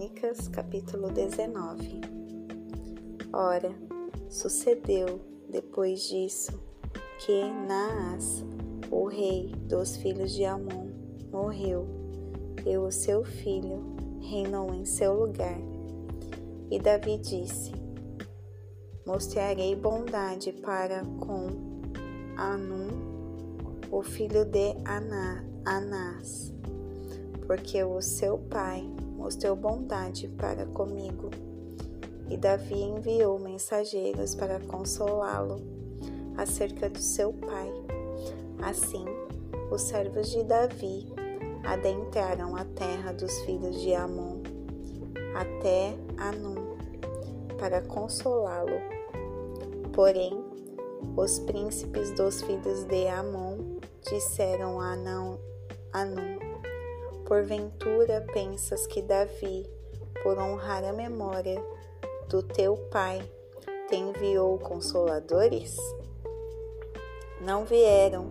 Crônicas, capítulo 19. Ora, sucedeu depois disso que Naas, o rei dos filhos de Amon, morreu, e o seu filho reinou em seu lugar. E Davi disse: Mostrarei bondade para com Anum, o filho de Anás, porque o seu pai mostrou bondade para comigo. E Davi enviou mensageiros para consolá-lo acerca do seu pai. Assim, os servos de Davi adentraram a terra dos filhos de Amon, até Anum, para consolá-lo. Porém, os príncipes dos filhos de Amon disseram a Anum: Porventura pensas que Davi, por honrar a memória do teu pai, te enviou consoladores? Não vieram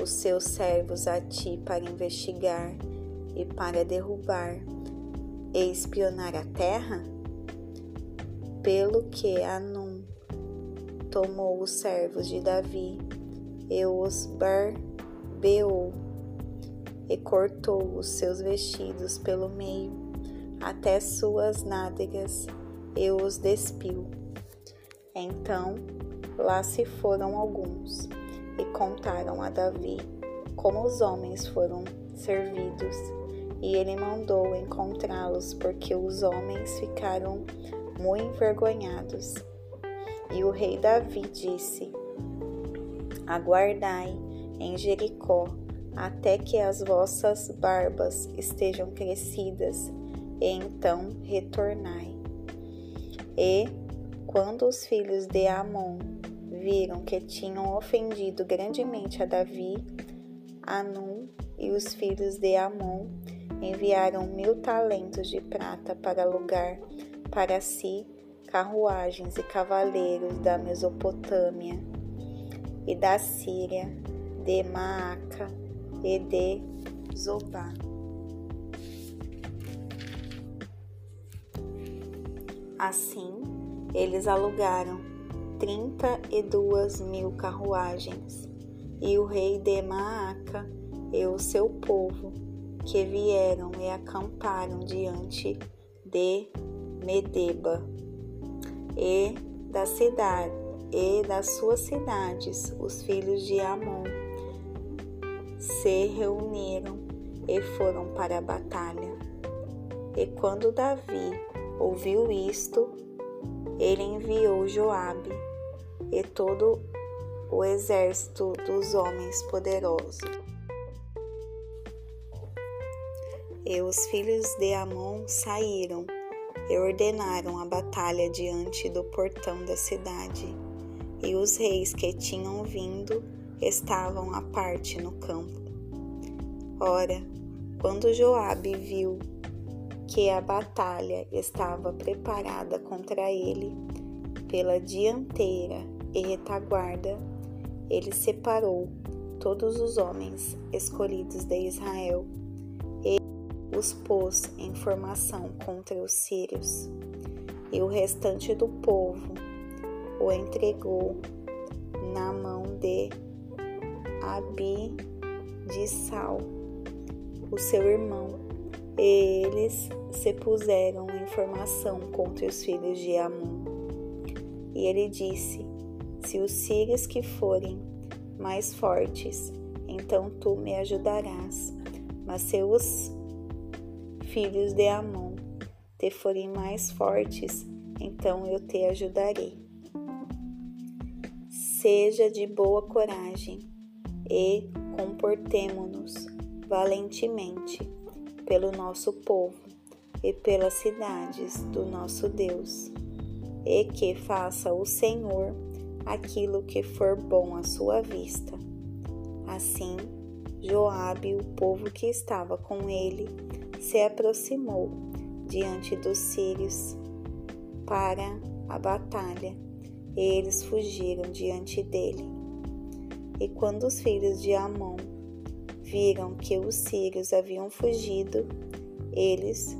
os seus servos a ti para investigar e para derrubar e espionar a terra? Pelo que Anum tomou os servos de Davi e os barbeou e cortou os seus vestidos pelo meio, até suas nádegas, e os despiu. Então lá se foram alguns e contaram a Davi como os homens foram servidos, e ele mandou encontrá-los, porque os homens ficaram muito envergonhados. E o rei Davi disse: Aguardai em Jericó até que as vossas barbas estejam crescidas, e então retornai. E quando os filhos de Amon viram que tinham ofendido grandemente a Davi, Anum e os filhos de Amon enviaram mil talentos de prata para alugar para si carruagens e cavaleiros da Mesopotâmia e da Síria, de Maaca e de Zobá. Assim, eles alugaram trinta e duas mil carruagens, e o rei de Maaca e o seu povo, que vieram e acamparam diante de Medeba, e da cidade e das suas cidades, os filhos de Amon, se reuniram e foram para a batalha. E quando Davi ouviu isto, ele enviou Joabe e todo o exército dos homens poderosos. E os filhos de Amon saíram e ordenaram a batalha diante do portão da cidade. E os reis que tinham vindo estavam à parte no campo. Ora, quando Joabe viu que a batalha estava preparada contra ele pela dianteira e retaguarda, ele separou todos os homens escolhidos de Israel e os pôs em formação contra os sírios, e o restante do povo o entregou na mão de Abi de Sal, o seu irmão, e eles se puseram em formação contra os filhos de Amon. E ele disse: Se os sírios que forem mais fortes, então tu me ajudarás. Mas se os filhos de Amon te forem mais fortes, então eu te ajudarei. Seja de boa coragem e comportemo-nos valentemente pelo nosso povo e pelas cidades do nosso Deus, e que faça o Senhor aquilo que for bom à sua vista. Assim, Joabe e o povo que estava com ele se aproximou diante dos sírios para a batalha, e eles fugiram diante dele. E quando os filhos de Amon viram que os sírios haviam fugido, eles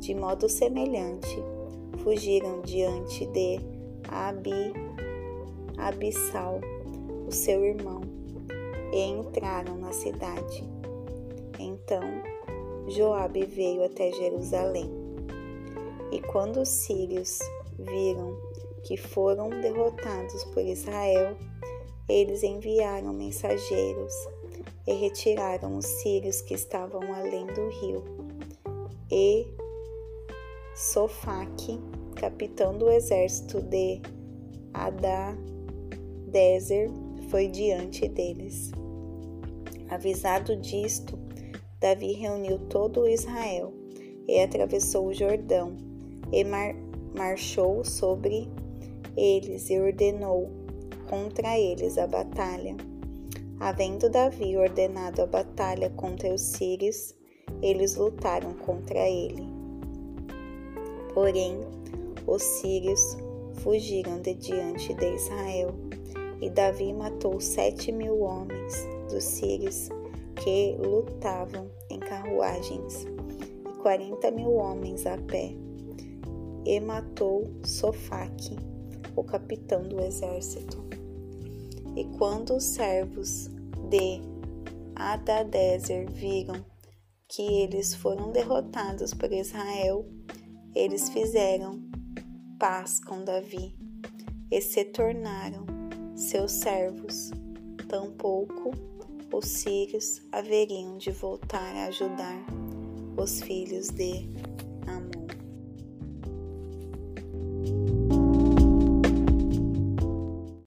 de modo semelhante, fugiram diante de Abi, Abissal, o seu irmão, e entraram na cidade. Então Joabe veio até Jerusalém. E quando os sírios viram que foram derrotados por Israel, eles enviaram mensageiros e retiraram os sírios que estavam além do rio. E Sofaque, capitão do exército de Adadezer, foi diante deles. Avisado disto, Davi reuniu todo Israel e atravessou o Jordão e mar marchou sobre eles e ordenou contra eles a batalha. Havendo Davi ordenado a batalha contra os sírios, eles lutaram contra ele. Porém, os sírios fugiram de diante de Israel, e Davi matou sete mil homens dos sírios que lutavam em carruagens, e quarenta mil homens a pé, e matou Sofaque, o capitão do exército. E quando os servos de Adadezer viram que eles foram derrotados por Israel, eles fizeram paz com Davi e se tornaram seus servos. Tampouco os sírios haveriam de voltar a ajudar os filhos de